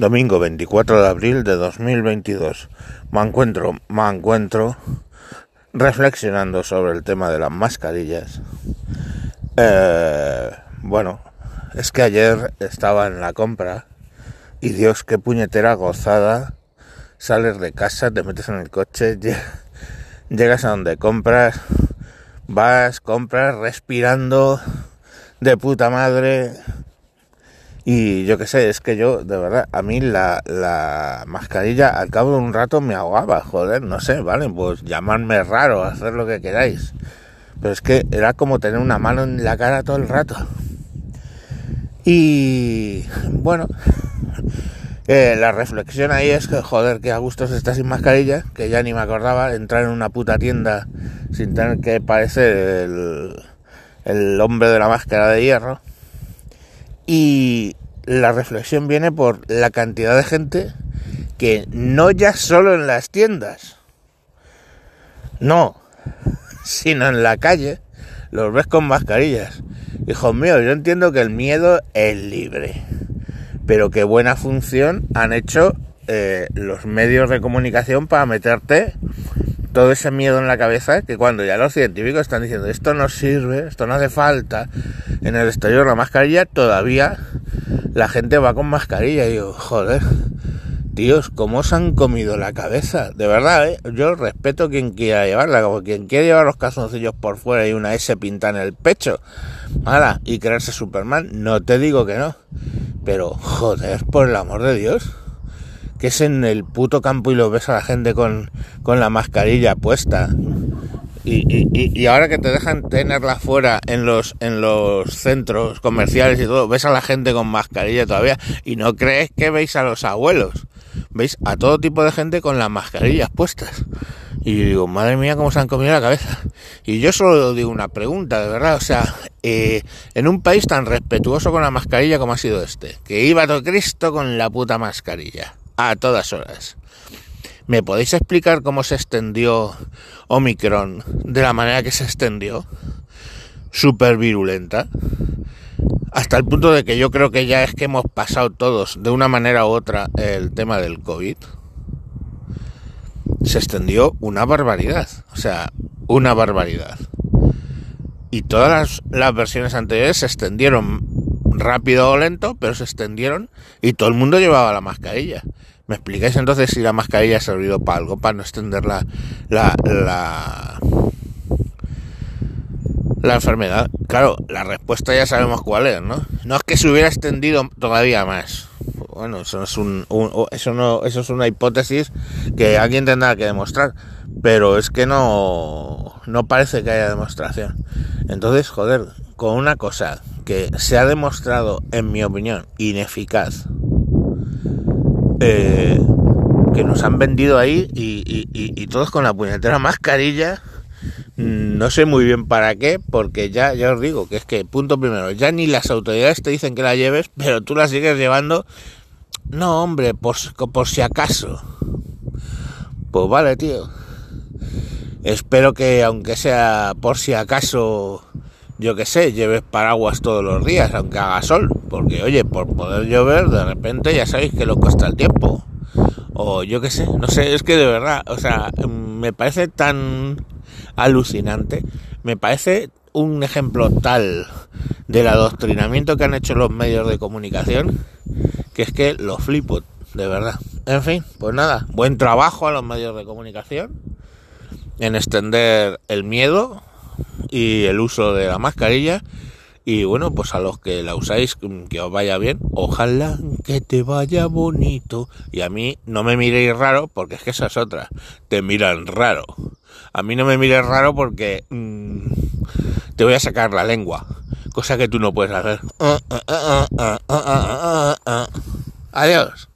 Domingo 24 de abril de 2022. Me encuentro, me encuentro reflexionando sobre el tema de las mascarillas. Eh, bueno, es que ayer estaba en la compra y Dios, qué puñetera gozada. Sales de casa, te metes en el coche, llegas a donde compras, vas, compras, respirando de puta madre y yo qué sé, es que yo, de verdad, a mí la, la mascarilla al cabo de un rato me ahogaba, joder, no sé, vale, pues llamarme raro, hacer lo que queráis. Pero es que era como tener una mano en la cara todo el rato. Y bueno, eh, la reflexión ahí es que, joder, que a gusto se está sin mascarilla, que ya ni me acordaba, entrar en una puta tienda sin tener que parecer el, el hombre de la máscara de hierro y la reflexión viene por la cantidad de gente que no ya solo en las tiendas, no, sino en la calle, los ves con mascarillas. Hijos míos, yo entiendo que el miedo es libre, pero qué buena función han hecho eh, los medios de comunicación para meterte todo ese miedo en la cabeza que cuando ya los científicos están diciendo esto no sirve, esto no hace falta, en el exterior la mascarilla todavía la gente va con mascarilla y digo, joder, tíos, ¿cómo se han comido la cabeza? De verdad, ¿eh? yo respeto quien quiera llevarla, como quien quiera llevar los calzoncillos por fuera y una S pinta en el pecho, nada, y creerse Superman, no te digo que no, pero joder, por el amor de Dios que es en el puto campo y lo ves a la gente con, la mascarilla puesta. Y, ahora que te dejan tenerla fuera en los, en los centros comerciales y todo, ves a la gente con mascarilla todavía y no crees que veis a los abuelos. Veis a todo tipo de gente con las mascarillas puestas. Y digo, madre mía, cómo se han comido la cabeza. Y yo solo digo una pregunta, de verdad. O sea, eh, en un país tan respetuoso con la mascarilla como ha sido este, que iba todo Cristo con la puta mascarilla a todas horas. ¿Me podéis explicar cómo se extendió Omicron de la manera que se extendió? Súper virulenta. Hasta el punto de que yo creo que ya es que hemos pasado todos, de una manera u otra, el tema del COVID. Se extendió una barbaridad. O sea, una barbaridad. Y todas las, las versiones anteriores se extendieron rápido o lento, pero se extendieron y todo el mundo llevaba la mascarilla. ¿Me explicáis entonces si la mascarilla ha servido para algo, para no extender la, la, enfermedad? Claro, la respuesta ya sabemos cuál es, ¿no? No es que se hubiera extendido todavía más. Bueno, eso es un, eso no, eso es una hipótesis que alguien tendrá que demostrar, pero es que no, no parece que haya demostración. Entonces, joder, con una cosa que se ha demostrado, en mi opinión, ineficaz, eh, que nos han vendido ahí y, todos con la puñetera mascarilla. No sé muy bien para qué, porque ya, ya os digo que es que, punto primero, ya ni las autoridades te dicen que la lleves, pero tú la sigues llevando. No, hombre, por, por si acaso. Pues vale, tío. Espero que, aunque sea por si acaso, yo que sé, lleves paraguas todos los días, aunque haga sol, porque oye, por poder llover, de repente ya sabéis que lo cuesta el tiempo. O yo que sé, no sé, es que de verdad, o sea, me parece tan alucinante, me parece un ejemplo tal del adoctrinamiento que han hecho los medios de comunicación, que es que lo flipo, de verdad. En fin, pues nada, buen trabajo a los medios de comunicación en extender el miedo y el uso de la mascarilla. Y bueno, pues a los que la usáis, que os vaya bien. Ojalá que te vaya bonito. Y a mí no me miréis raro, porque es que esa es otra. Te miran raro. A mí no me mires raro porque mm, te voy a sacar la lengua. Cosa que tú no puedes hacer. Adiós.